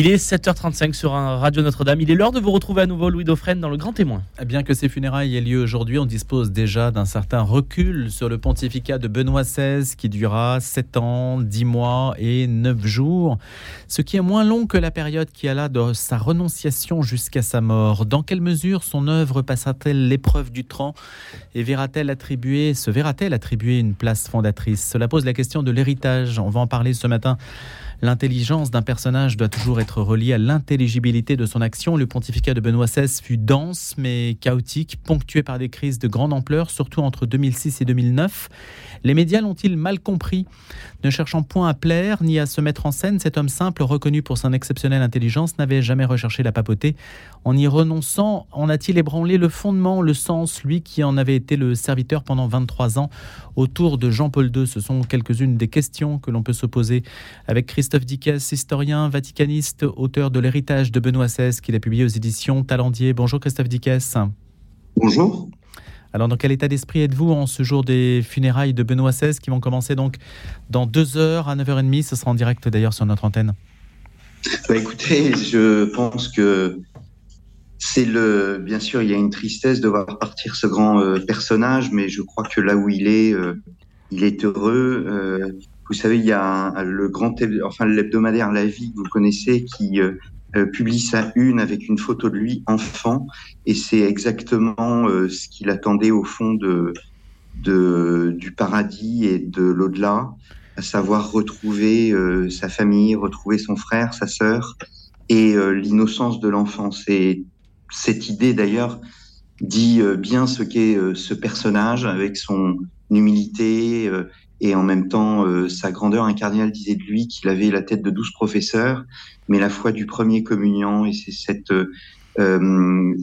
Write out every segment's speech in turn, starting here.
Il est 7h35 sur Radio Notre-Dame. Il est l'heure de vous retrouver à nouveau, Louis Dauphren, dans le Grand Témoin. Bien que ces funérailles aient lieu aujourd'hui, on dispose déjà d'un certain recul sur le pontificat de Benoît XVI qui durera 7 ans, 10 mois et 9 jours, ce qui est moins long que la période qui alla de sa renonciation jusqu'à sa mort. Dans quelle mesure son œuvre passera-t-elle l'épreuve du temps et verra-t-elle attribuer, se verra-t-elle attribuer une place fondatrice? Cela pose la question de l'héritage. On va en parler ce matin L'intelligence d'un personnage doit toujours être reliée à l'intelligibilité de son action. Le pontificat de Benoît XVI fut dense mais chaotique, ponctué par des crises de grande ampleur, surtout entre 2006 et 2009. Les médias l'ont-ils mal compris? Ne cherchant point à plaire ni à se mettre en scène, cet homme simple, reconnu pour son exceptionnelle intelligence, n'avait jamais recherché la papauté. En y renonçant, en a-t-il ébranlé le fondement, le sens, lui qui en avait été le serviteur pendant 23 ans? Autour de Jean-Paul II Ce sont quelques-unes des questions que l'on peut se poser avec Christophe Dickès, historien, vaticaniste, auteur de L'héritage de Benoît XVI, qu'il a publié aux éditions Talendier. Bonjour Christophe Dickès. Bonjour. Alors, dans quel état d'esprit êtes-vous en ce jour des funérailles de Benoît XVI qui vont commencer donc dans deux heures à 9h30 Ce sera en direct d'ailleurs sur notre antenne? Bah, écoutez, je pense que c'est le. Bien sûr, il y a une tristesse de voir partir ce grand euh, personnage, mais je crois que là où il est, euh, il est heureux. Euh, vous savez, il y a le grand, enfin l'hebdomadaire La Vie que vous connaissez qui euh, publie sa une avec une photo de lui enfant, et c'est exactement euh, ce qu'il attendait au fond de, de, du paradis et de l'au-delà, à savoir retrouver euh, sa famille, retrouver son frère, sa sœur, et l'innocence de l'enfance. Et cette idée d'ailleurs dit bien ce qu'est ce personnage avec son humilité et en même temps euh, sa grandeur. Un cardinal disait de lui qu'il avait la tête de douze professeurs, mais la foi du premier communion, et c'est cette euh, euh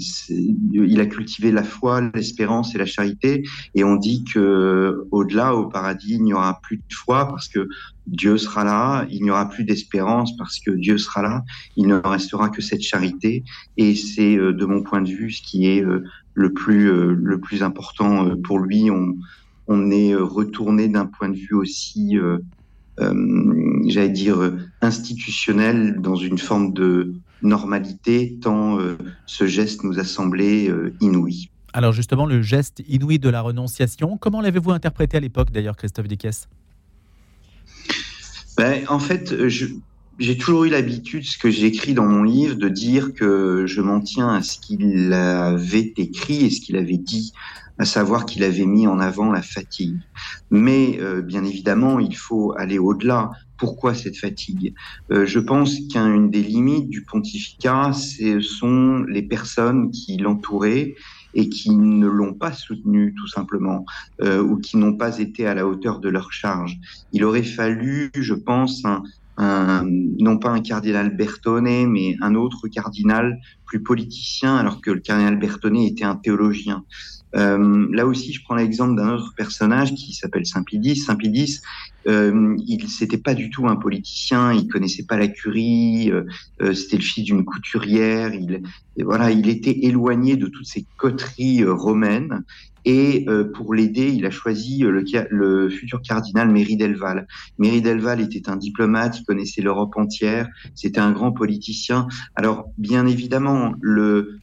il a cultivé la foi, l'espérance et la charité. Et on dit que au-delà, au paradis, il n'y aura plus de foi parce que Dieu sera là. Il n'y aura plus d'espérance parce que Dieu sera là. Il ne restera que cette charité. Et c'est, euh, de mon point de vue, ce qui est le plus le plus important pour lui. On, on est euh, retourné d'un point de vue aussi, euh, euh, j'allais dire, institutionnel dans une forme de normalité, tant ce geste nous a semblé inouï. Alors justement, le geste inouï de la renonciation, comment l'avez-vous interprété à l'époque d'ailleurs, Christophe Dickès? Ben, En fait, j'ai toujours eu l'habitude, ce que j'écris dans mon livre, de dire que je m'en tiens à ce qu'il avait écrit et ce qu'il avait dit à savoir qu'il avait mis en avant la fatigue. Mais euh, bien évidemment, il faut aller au-delà. Pourquoi cette fatigue? Euh, Je pense qu'une des limites du pontificat, ce sont les personnes qui l'entouraient et qui ne l'ont pas soutenu tout simplement, euh, ou qui n'ont pas été à la hauteur de leur charge. Il aurait fallu, je pense, un, un, non pas un cardinal Bertone, mais un autre cardinal plus politicien, alors que le cardinal Bertone était un théologien. Euh, là aussi, je prends l'exemple d'un autre personnage qui s'appelle Saint-Pidis. Saint-Pidis, euh, il c'était pas du tout un politicien, il connaissait pas la curie, euh, c'était le fils d'une couturière, il voilà, il était éloigné de toutes ces coteries romaines et pour l'aider, il a choisi le, futur cardinal Méry Delval. Méry Delval était un diplomate, il connaissait l'Europe entière, c'était un grand politicien. Alors bien évidemment, le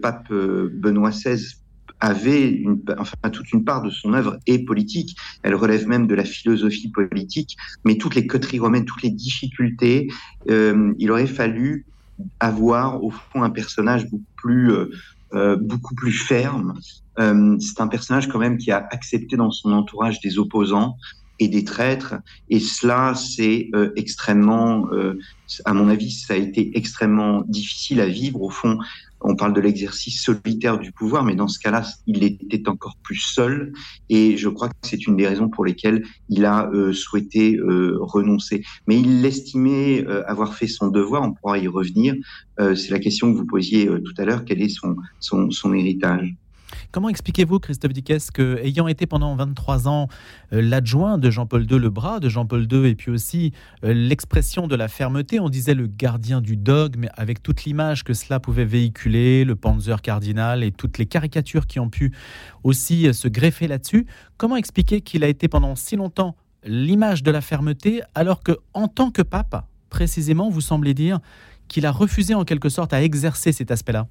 pape Benoît XVI avait une, enfin, toute une part de son œuvre est politique. Elle relève même de la philosophie politique, mais toutes les coteries romaines, toutes les difficultés, euh, il aurait fallu avoir au fond un personnage beaucoup plus, euh, euh beaucoup plus ferme. C'est un personnage quand même qui a accepté dans son entourage des opposants et des traîtres, et cela c'est euh, extrêmement, à mon avis, ça a été extrêmement difficile à vivre. Au fond, on parle de l'exercice solitaire du pouvoir, mais dans ce cas-là, il était encore plus seul. Et je crois que c'est une des raisons pour lesquelles il a euh, souhaité euh, renoncer. Mais il l'estimait euh, avoir fait son devoir. On pourra y revenir. c'est la question que vous posiez tout à l'heure. Quel est son, son, son héritage? Comment expliquez-vous, Christophe Dickès, que, ayant été pendant 23 ans euh, l'adjoint de Jean-Paul II, le bras de Jean-Paul II, et puis aussi euh, l'expression de la fermeté, on disait le gardien du dogme, avec toute l'image que cela pouvait véhiculer, le Panzer cardinal et toutes les caricatures qui ont pu aussi euh, se greffer là-dessus, comment expliquer qu'il a été pendant si longtemps l'image de la fermeté, alors que en tant que pape, précisément, vous semblez dire qu'il a refusé en quelque sorte à exercer cet aspect-là?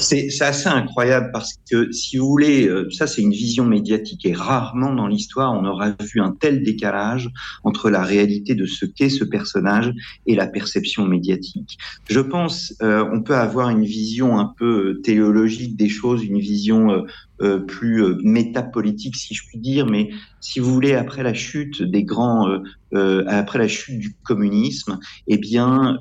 C'est assez incroyable parce que, si vous voulez, euh, ça c'est une vision médiatique et rarement dans l'histoire on aura vu un tel décalage entre la réalité de ce qu'est ce personnage et la perception médiatique. Je pense, euh, on peut avoir une vision un peu euh, théologique des choses, une vision euh, plus métapolitique si je puis dire, mais si vous voulez, après la chute des grands, après la chute du communisme, eh bien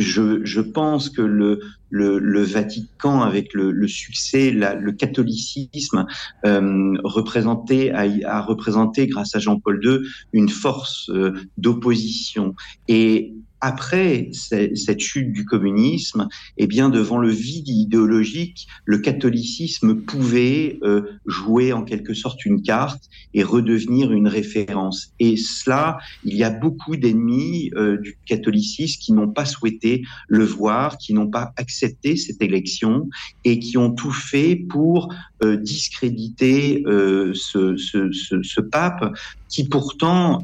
je, je, pense que le, Vatican, avec le, le succès, la, le catholicisme, euh, a, a, représenté, grâce à Jean-Paul II, une force euh, d'opposition. Et après cette chute du communisme, eh bien devant le vide idéologique, le catholicisme pouvait euh, jouer en quelque sorte une carte et redevenir une référence. Et cela, il y a beaucoup d'ennemis euh, du catholicisme qui n'ont pas souhaité le voir, qui n'ont pas accepté cette élection et qui ont tout fait pour euh, discréditer ce, ce, ce, ce, pape qui pourtant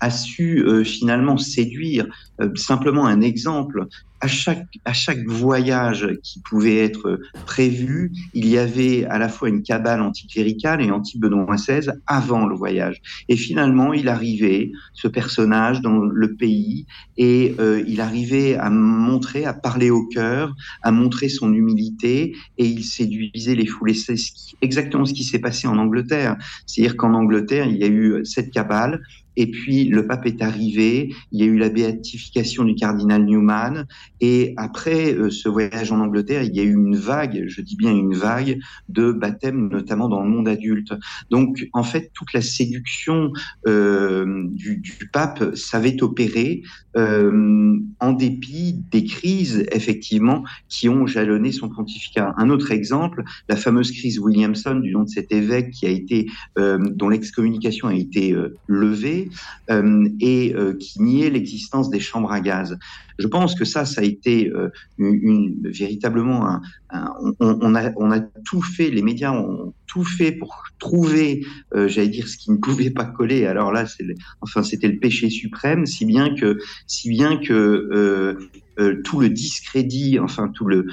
a su euh, finalement séduire. Euh, simplement un exemple, à chaque, à chaque voyage qui pouvait être prévu, il y avait à la fois une cabale anticléricale et anti-Benoît XVI avant le voyage. Et finalement, il arrivait, ce personnage, dans le pays, et euh, il arrivait à montrer, à parler au cœur, à montrer son humilité, et il séduisait les foules. C'est exactement ce qui s'est passé en Angleterre. C'est-à-dire qu'en Angleterre, il y a eu cette cabale, et puis le pape est arrivé, il y a eu la béatification du cardinal Newman, et après euh, ce voyage en Angleterre, il y a eu une vague, je dis bien une vague, de baptêmes, notamment dans le monde adulte. Donc en fait, toute la séduction euh, du, du, pape savait opérer euh, en dépit des crises, effectivement, qui ont jalonné son pontificat. Un autre exemple, la fameuse crise Williamson, du nom de cet évêque qui a été, euh, dont l'excommunication a été euh, levée et qui niait l'existence des chambres à gaz. Je pense que ça, ça a été une, véritablement un, on, a, on a tout fait, les médias ont tout fait pour trouver, euh, j'allais dire, ce qui ne pouvait pas coller. Alors là, c'est, enfin, c'était le péché suprême, si bien que, si bien que euh, euh, tout le discrédit, enfin tout le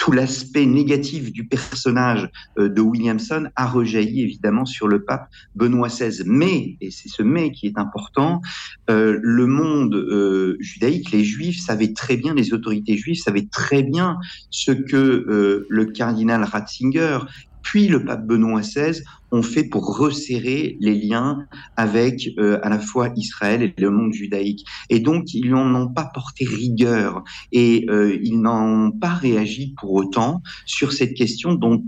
tout l'aspect négatif du personnage de Williamson a rejailli évidemment sur le pape Benoît XVI. Mais, et c'est ce mais qui est important, euh, le monde euh, judaïque, les juifs savaient très bien, les autorités juives savaient très bien ce que euh, le cardinal Ratzinger puis le pape Benoît XVI ont fait pour resserrer les liens avec euh, à la fois Israël et le monde judaïque. Et donc, ils n'en ont pas porté rigueur et euh, ils n'ont pas réagi pour autant sur cette question dont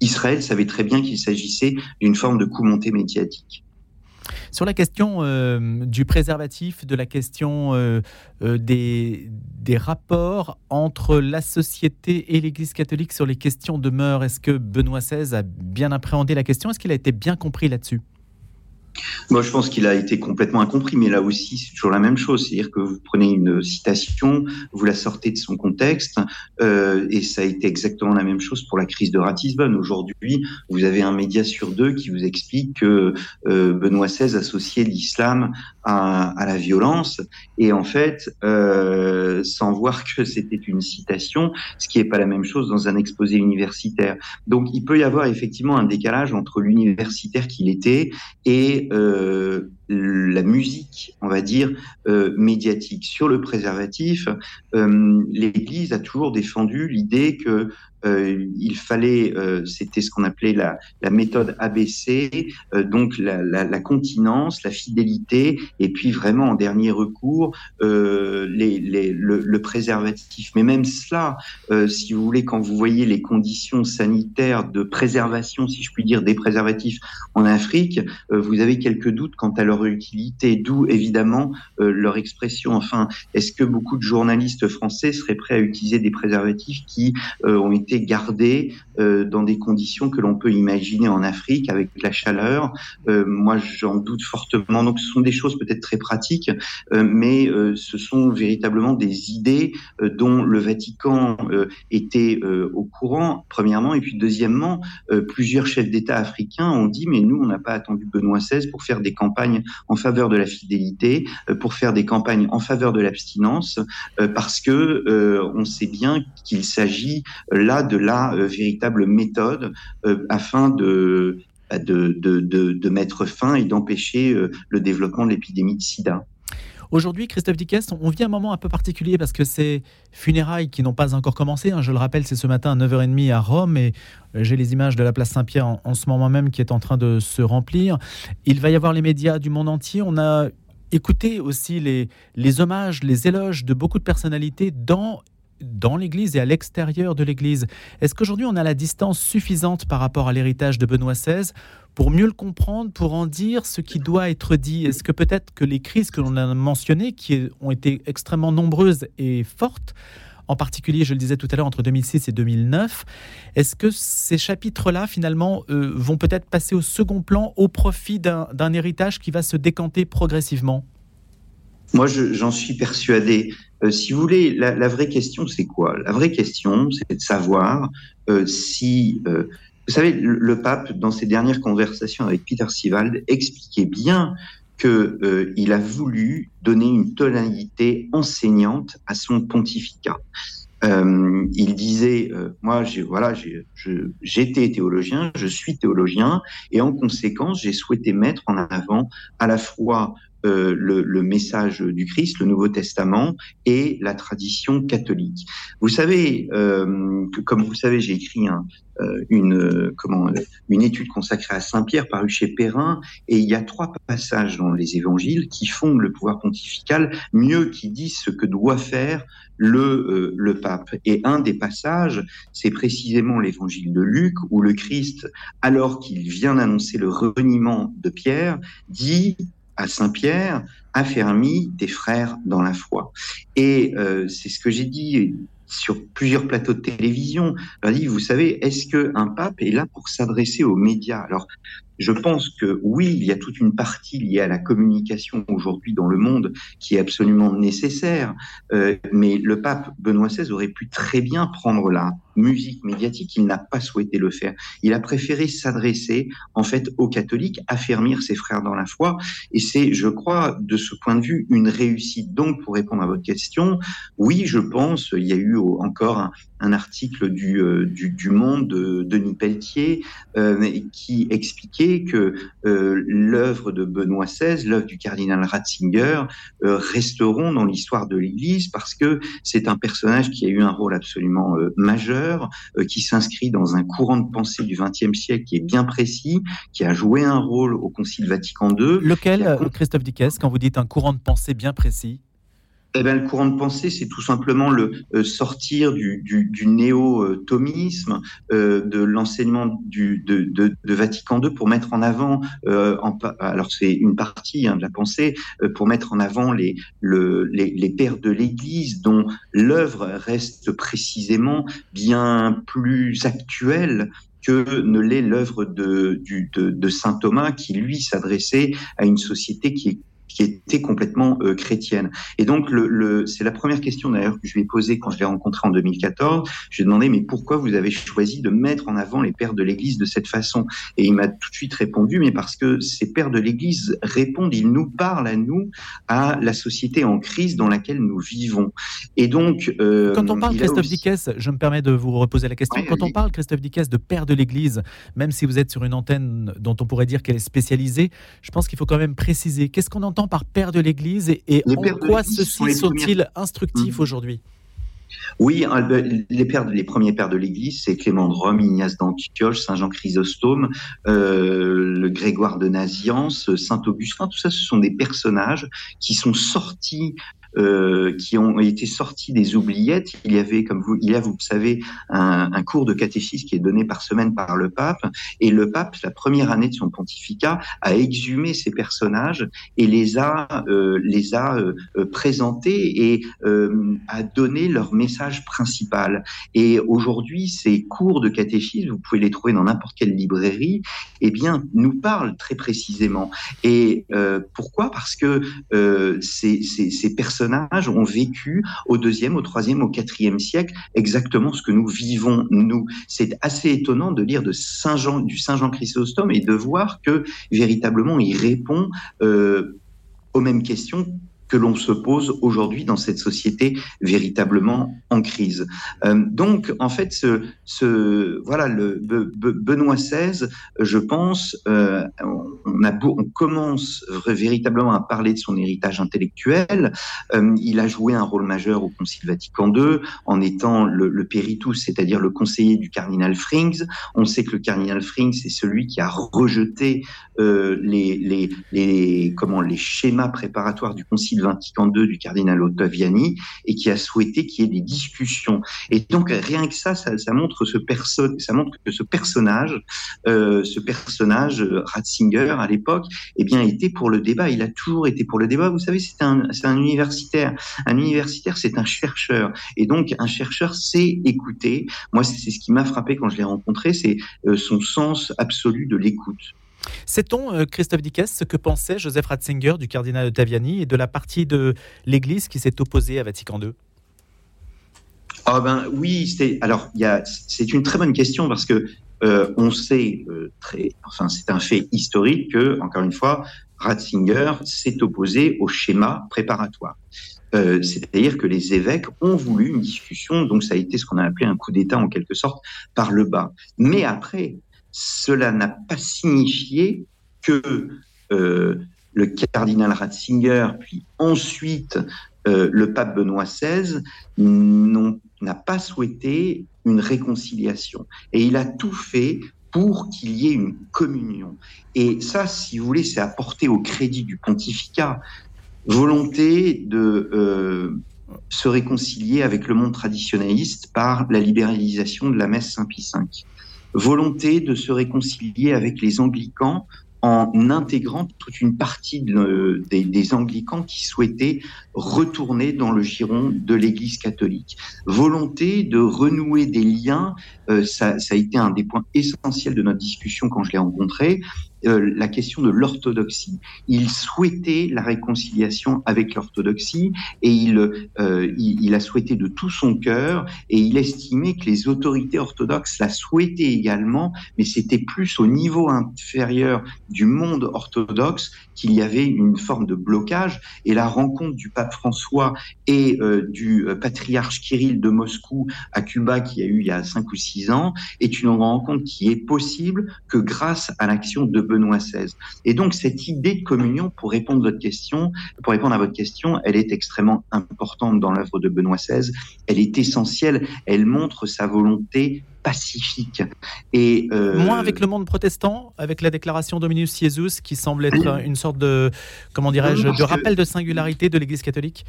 Israël savait très bien qu'il s'agissait d'une forme de coup monté médiatique. Sur la question euh, du préservatif, de la question euh, euh, des, des rapports entre la société et l'Église catholique sur les questions de mœurs, est-ce que Benoît XVI a bien appréhendé la question? Est-ce qu'il a été bien compris là-dessus? Moi, je pense qu'il a été complètement incompris, mais là aussi, c'est toujours la même chose. C'est-à-dire que vous prenez une citation, vous la sortez de son contexte, euh, et ça a été exactement la même chose pour la crise de Ratisbonne. Aujourd'hui, vous avez un média sur deux qui vous explique que euh, Benoît XVI associait l'islam à, à, la violence, et en fait, euh, sans voir que c'était une citation, ce qui n'est pas la même chose dans un exposé universitaire. Donc, il peut y avoir effectivement un décalage entre l'universitaire qu'il était et euh, la musique, on va dire, euh, médiatique. Sur le préservatif, euh, l'Église a toujours défendu l'idée que euh, il fallait, euh, c'était ce qu'on appelait la, méthode ABC, euh, donc la, continence, la fidélité, et puis vraiment en dernier recours le, le, préservatif. Mais même cela, si vous voulez, quand vous voyez les conditions sanitaires de préservation, si je puis dire, des préservatifs en Afrique, vous avez quelques doutes quant à leur utilité, d'où évidemment leur expression. Enfin, est-ce que beaucoup de journalistes français seraient prêts à utiliser des préservatifs qui ont été été gardé euh, dans des conditions que l'on peut imaginer en Afrique avec la chaleur. Euh, moi, j'en doute fortement. Donc, ce sont des choses peut-être très pratiques, euh, mais ce sont véritablement des idées dont le Vatican était au courant, premièrement, et puis deuxièmement, plusieurs chefs d'État africains ont dit, mais nous, on n'a pas attendu Benoît XVI pour faire des campagnes en faveur de la fidélité, pour faire des campagnes en faveur de l'abstinence, parce que on sait bien qu'il s'agit là de la véritable méthode afin de bah, de, de, de, mettre fin et d'empêcher le développement de l'épidémie de sida. Aujourd'hui, Christophe Dickès, on vit un moment un peu particulier parce que ces funérailles qui n'ont pas encore commencé, hein, je le rappelle, c'est ce matin à 9h30 à Rome et j'ai les images de la place Saint-Pierre en, en, ce moment même qui est en train de se remplir. Il va y avoir les médias du monde entier. On a écouté aussi les, les hommages, les éloges de beaucoup de personnalités dans dans l'Église et à l'extérieur de l'Église. Est-ce qu'aujourd'hui on a la distance suffisante par rapport à l'héritage de Benoît XVI pour mieux le comprendre, pour en dire ce qui doit être dit? Est-ce que peut-être que les crises que l'on a mentionnées, qui ont été extrêmement nombreuses et fortes, en particulier, je le disais tout à l'heure, entre 2006 et 2009. Est-ce que ces chapitres-là, finalement, euh, vont peut-être passer au second plan au profit d'un héritage qui va se décanter progressivement? Moi, j'en suis persuadé. Euh, si vous voulez, la, vraie question, c'est quoi? La vraie question, c'est de savoir euh, si... Euh, vous savez, le, pape, dans ses dernières conversations avec Peter Sivald, expliquait bien qu'il a voulu donner une tonalité enseignante à son pontificat. il disait, moi, voilà, j'étais théologien, je suis théologien, et en conséquence, j'ai souhaité mettre en avant à la fois euh, le, message du Christ, le Nouveau Testament et la tradition catholique. Vous savez, euh, comme vous savez, j'ai écrit euh, une, étude consacrée à Saint-Pierre parue chez Perrin, et il y a trois passages dans les évangiles qui font le pouvoir pontifical mieux, qui disent ce que doit faire le, le pape. Et un des passages, c'est précisément l'évangile de Luc, où le Christ, alors qu'il vient d'annoncer le reniement de Pierre, dit à Saint-Pierre, affermis tes frères dans la foi. Et euh, c'est ce que j'ai dit sur plusieurs plateaux de télévision. dit, vous savez, est-ce qu'un pape est là pour s'adresser aux médias? Alors, je pense que oui, il y a toute une partie liée à la communication aujourd'hui dans le monde qui est absolument nécessaire, euh, mais le pape Benoît XVI aurait pu très bien prendre la musique médiatique, il n'a pas souhaité le faire. Il a préféré s'adresser en fait aux catholiques, affermir ses frères dans la foi, et c'est, je crois, de ce point de vue, une réussite. Donc, pour répondre à votre question, oui, je pense, il y a eu encore un article du, euh, du, du, Monde de Denis Pelletier euh, qui expliquait que euh, l'œuvre de Benoît XVI, l'œuvre du cardinal Ratzinger, resteront dans l'histoire de l'Église parce que c'est un personnage qui a eu un rôle absolument majeur, qui s'inscrit dans un courant de pensée du XXe siècle qui est bien précis, qui a joué un rôle au Concile Vatican II. Lequel, Christophe Dickès, quand vous dites un courant de pensée bien précis? Eh bien, le courant de pensée, c'est tout simplement le euh, sortir du, néo-thomisme, euh, de l'enseignement de, Vatican II pour mettre en avant, euh, alors c'est une partie hein, de la pensée, pour mettre en avant les, le, les, les pères de l'Église dont l'œuvre reste précisément bien plus actuelle que ne l'est l'œuvre de, saint Thomas, qui lui s'adressait à une société qui est qui était complètement euh, chrétienne. Et donc, le, le c'est la première question d'ailleurs que je lui ai posée quand je l'ai rencontré en 2014. Je lui ai demandé, mais pourquoi vous avez choisi de mettre en avant les pères de l'Église de cette façon? Et il m'a tout de suite répondu, mais parce que ces pères de l'Église répondent, ils nous parlent à nous, à la société en crise dans laquelle nous vivons. Et donc... Euh, quand on parle, Christophe Dickès, je me permets de vous reposer la question, quand on parle, Christophe Dickès, de père de l'Église, même si vous êtes sur une antenne dont on pourrait dire qu'elle est spécialisée, je pense qu'il faut quand même préciser, qu'est-ce qu'on entend par père de l'Église et, en quoi ceux-ci sont-ils instructifs mmh. aujourd'hui? Oui, les, pères, les premiers pères de l'Église, c'est Clément de Rome, Ignace d'Antioche, Saint Jean Chrysostome, euh, le Grégoire de Naziance, Saint Augustin, tout ça, ce sont des personnages qui sont sortis euh, qui ont été sortis des oubliettes. Il y avait, comme vous, il y a, vous savez, un, cours de catéchisme qui est donné par semaine par le pape. Et le pape, la première année de son pontificat, a exhumé ces personnages et les a, euh, les a euh, présentés et a donné leur message principal. Et aujourd'hui, ces cours de catéchisme, vous pouvez les trouver dans n'importe quelle librairie, eh bien, nous parlent très précisément. Et pourquoi? Parce que ces, ces, ces, personnages ont vécu au deuxième, au troisième, au quatrième siècle exactement ce que nous vivons nous. C'est assez étonnant de lire de Saint Jean, du Saint Jean Chrysostome et de voir que véritablement il répond euh, aux mêmes questions que l'on se pose aujourd'hui dans cette société véritablement en crise. Euh, donc, en fait, ce, voilà, Benoît XVI, je pense, euh, on, commence véritablement à parler de son héritage intellectuel. Euh, il a joué un rôle majeur au Concile Vatican II en étant le, le péritus, c'est-à-dire le conseiller du cardinal Frings. On sait que le cardinal Frings c'est celui qui a rejeté les, les, les, comment, les schémas préparatoires du Concile Vatican II du cardinal Ottaviani et qui a souhaité qu'il y ait des discussions. Et donc rien que ça, ça, montre ce personne, ça montre que ce personnage, euh, ce personnage euh, Ratzinger à l'époque, eh bien était pour le débat. Il a toujours été pour le débat. Vous savez, c'est un, c'est un universitaire. Un universitaire, c'est un chercheur. Et donc un chercheur sait écouter. Moi, c'est ce qui m'a frappé quand je l'ai rencontré, c'est euh, son sens absolu de l'écoute. Sait-on, euh, Christophe Dickès, ce que pensait Joseph Ratzinger du cardinal Taviani et de la partie de l'Église qui s'est opposée à Vatican II ah ben oui, c'est alors c'est une très bonne question parce que euh, on sait euh, très, enfin c'est un fait historique que encore une fois Ratzinger s'est opposé au schéma préparatoire. C'est-à-dire que les évêques ont voulu une discussion, donc ça a été ce qu'on a appelé un coup d'État en quelque sorte par le bas. Mais après, cela n'a pas signifié que euh, le cardinal Ratzinger, puis ensuite euh, le pape Benoît XVI, n'a pas souhaité une réconciliation. Et il a tout fait pour qu'il y ait une communion. Et ça, si vous voulez, c'est apporté au crédit du pontificat. Volonté de euh, se réconcilier avec le monde traditionnaliste par la libéralisation de la messe Saint-Pie V volonté de se réconcilier avec les anglicans en intégrant toute une partie des, des, anglicans qui souhaitaient retourner dans le giron de l'Église catholique. Volonté de renouer des liens, euh, ça, a été un des points essentiels de notre discussion quand je l'ai rencontré, euh, la question de l'orthodoxie. Il souhaitait la réconciliation avec l'orthodoxie et il, euh, il, il, a souhaité de tout son cœur et il estimait que les autorités orthodoxes la souhaitaient également, mais c'était plus au niveau inférieur du monde orthodoxe qu'il y avait une forme de blocage et la rencontre du pape François et euh, du euh, patriarche Kirill de Moscou à Cuba qui a eu il y a cinq ou six ans est une rencontre qui est possible que grâce à l'action de Benoît XVI. Et donc cette idée de communion, pour répondre à votre question, pour répondre à votre question, elle est extrêmement importante dans l'œuvre de Benoît XVI. Elle est essentielle. Elle montre sa volonté pacifique. Et euh... moins avec le monde protestant, avec la déclaration Dominus Jesus, qui semble être une sorte de, comment dirais-je, de rappel de singularité de l'Église catholique?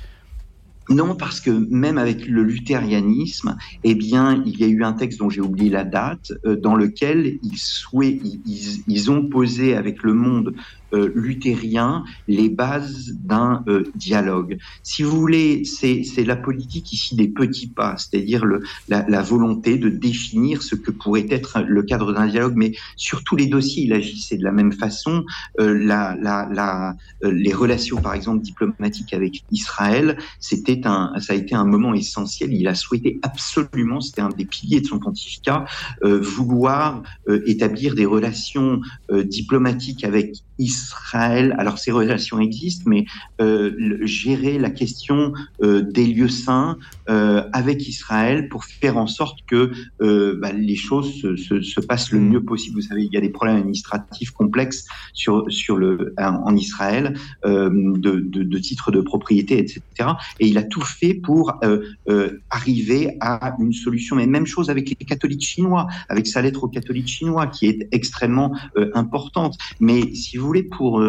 Non, parce que même avec le luthérianisme, eh bien, il y a eu un texte dont j'ai oublié la date, euh, dans lequel ils, souhaitent, ils, ils, ont posé avec le monde luthérien les bases d'un euh, dialogue. Si vous voulez, c'est la politique ici des petits pas, c'est-à-dire la, la, volonté de définir ce que pourrait être le cadre d'un dialogue, mais sur tous les dossiers, il agissait de la même façon. Euh, la, la, euh, les relations, par exemple, diplomatiques avec Israël, c'était un, ça a été un moment essentiel. Il a souhaité absolument, c'était un des piliers de son pontificat, euh, vouloir établir des relations diplomatiques avec Israël. Alors ces relations existent, mais euh, gérer la question euh, des lieux saints euh, avec Israël pour faire en sorte que euh, bah, les choses se, se, se, passent le mm. mieux possible. Vous savez, il y a des problèmes administratifs complexes sur sur le en Israël euh, de, de, de, titres de propriété, etc. Et il a tout fait pour arriver à une solution. Mais même chose avec les catholiques chinois, avec sa lettre aux catholiques chinois, qui est extrêmement importante. Mais si vous voulez, pour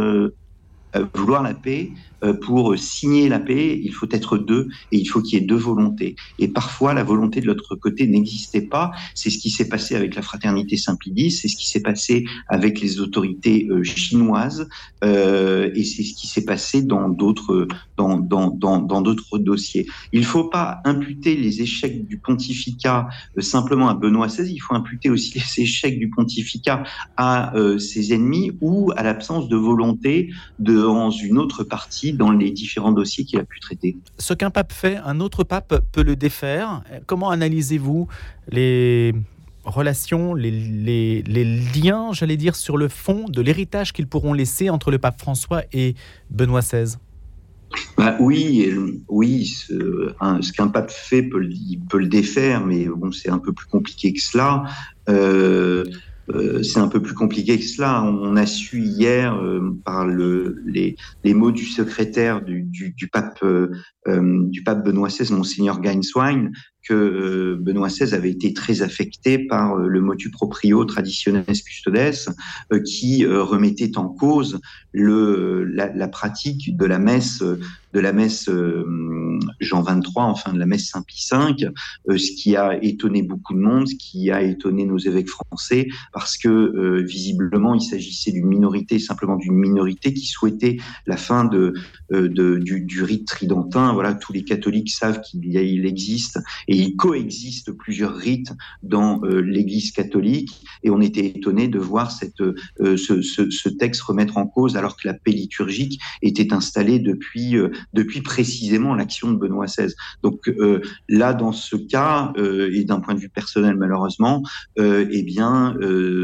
vouloir la paix, euh, pour signer la paix, il faut être deux et il faut qu'il y ait deux volontés. Et parfois, la volonté de l'autre côté n'existait pas. C'est ce qui s'est passé avec la fraternité Saint-Pidis, c'est ce qui s'est passé avec les autorités euh, chinoises euh, et c'est ce qui s'est passé dans d'autres dans dans dans d'autres dossiers. Il ne faut pas imputer les échecs du pontificat simplement à Benoît XVI. Il faut imputer aussi les échecs du pontificat à ses ennemis ou à l'absence de volonté de, dans une autre partie dans les différents dossiers qu'il a pu traiter. Ce qu'un pape fait, un autre pape peut le défaire. Comment analysez-vous les relations, les, les, liens, j'allais dire, sur le fond de l'héritage qu'ils pourront laisser entre le pape François et Benoît XVI bah oui, oui, ce, qu'un pape fait peut, il peut le défaire, mais bon, c'est un peu plus compliqué que cela. Euh, euh, c'est un peu plus compliqué que cela. On a su hier, euh, par le, les, mots du secrétaire du, pape, euh, du pape Benoît XVI, monseigneur Gainswine, que Benoît XVI avait été très affecté par le motu proprio traditionnel custodes, qui remettait en cause la, pratique de la messe de la messe Jean 23, enfin de la messe Saint-Pie V, ce qui a étonné beaucoup de monde, ce qui a étonné nos évêques français, parce que euh, visiblement il s'agissait d'une minorité, simplement d'une minorité qui souhaitait la fin euh, du, rite tridentin. Voilà, tous les catholiques savent qu'il il existe et il coexiste plusieurs rites dans euh, l'Église catholique, et on était étonné de voir cette, ce, ce, texte remettre en cause alors que la paix liturgique était installée depuis depuis précisément l'action de Benoît XVI. Donc là, dans ce cas, et d'un point de vue personnel malheureusement, eh bien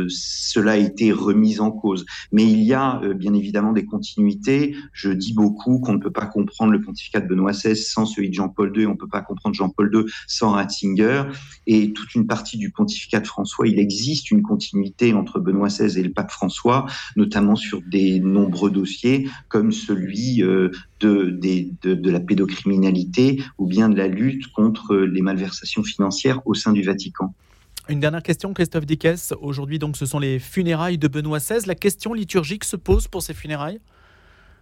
cela a été remis en cause. Mais il y a euh, bien évidemment des continuités. Je dis beaucoup qu'on ne peut pas comprendre le pontificat de Benoît XVI sans celui de Jean-Paul II, on ne peut pas comprendre Jean-Paul II sans Ratzinger. Et toute une partie du pontificat de François, il existe une continuité entre Benoît XVI et le pape François, notamment sur des nombreux dossiers comme celui euh, de, la pédocriminalité ou bien de la lutte contre les malversations financières au sein du Vatican. Une dernière question, Christophe Dickès. Aujourd'hui, donc, ce sont les funérailles de Benoît XVI. La question liturgique se pose pour ces funérailles?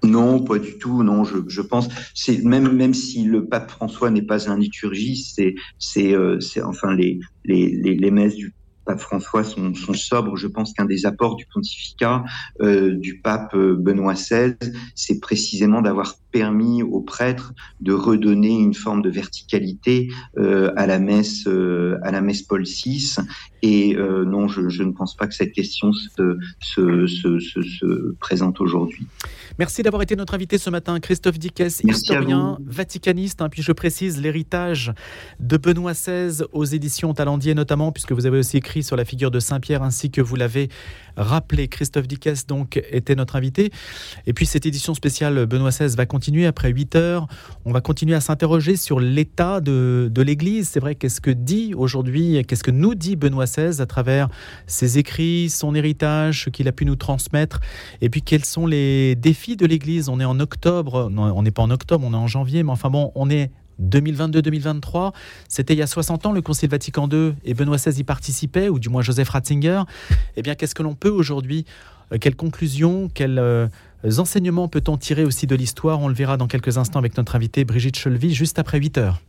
Non, pas du tout. Non, je, je pense, c'est même même si le pape François n'est pas un liturgiste, c'est c'est euh, enfin les, les les les messes du pape François sont, sont sobres. Je pense qu'un des apports du pontificat euh, du pape euh, Benoît XVI, c'est précisément d'avoir permis aux prêtres de redonner une forme de verticalité euh, à la messe euh, à la messe Paul VI et euh, non je, je, ne pense pas que cette question se, se, se, se présente aujourd'hui. Merci d'avoir été notre invité ce matin Christophe Dickès, historien vaticaniste hein, puis je précise l'héritage de Benoît XVI aux éditions Talendier notamment puisque vous avez aussi écrit sur la figure de Saint-Pierre ainsi que vous l'avez rappelé Christophe Dickès donc était notre invité et puis cette édition spéciale Benoît XVI va continuer continuer après 8 heures. On va continuer à s'interroger sur l'état de, de l'Église. C'est vrai, qu'est-ce que dit aujourd'hui, qu'est-ce que nous dit Benoît XVI à travers ses écrits, son héritage, ce qu'il a pu nous transmettre, et puis quels sont les défis de l'Église. On est en octobre, on n'est pas en octobre, on est en janvier, mais enfin bon, on est 2022-2023. C'était il y a 60 ans le Concile Vatican II et Benoît XVI y participait, ou du moins Joseph Ratzinger. Eh bien, qu'est-ce que l'on peut aujourd'hui euh, Quelles conclusions Quelles euh, enseignements peut-on tirer aussi de l'histoire? On le verra dans quelques instants avec notre invitée Brigitte Chelvy, juste après 8 heures.